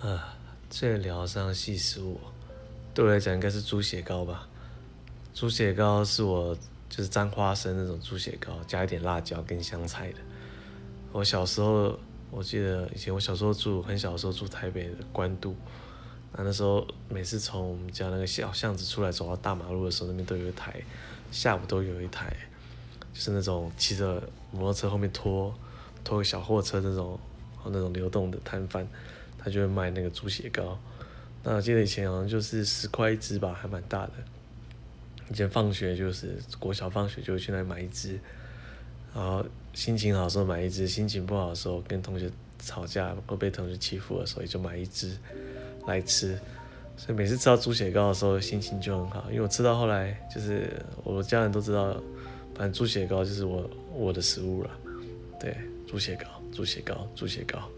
呃，最疗伤系食物，对我来讲应该是猪血糕吧。猪血糕是我就是沾花生那种猪血糕，加一点辣椒跟香菜的。我小时候，我记得以前我小时候住很小的时候住台北的关渡，那那时候每次从我们家那个小巷子出来走到大马路的时候，那边都有一台，下午都有一台，就是那种骑着摩托车后面拖拖个小货车那种，那种流动的摊贩。他就会卖那个猪血糕，那我记得以前好像就是十块一只吧，还蛮大的。以前放学就是国小放学就会去那里买一只，然后心情好的时候买一只，心情不好的时候跟同学吵架或被同学欺负的时候也就买一只来吃。所以每次吃到猪血糕的时候心情就很好，因为我吃到后来就是我家人都知道，反正猪血糕就是我我的食物了。对，猪血糕，猪血糕，猪血糕。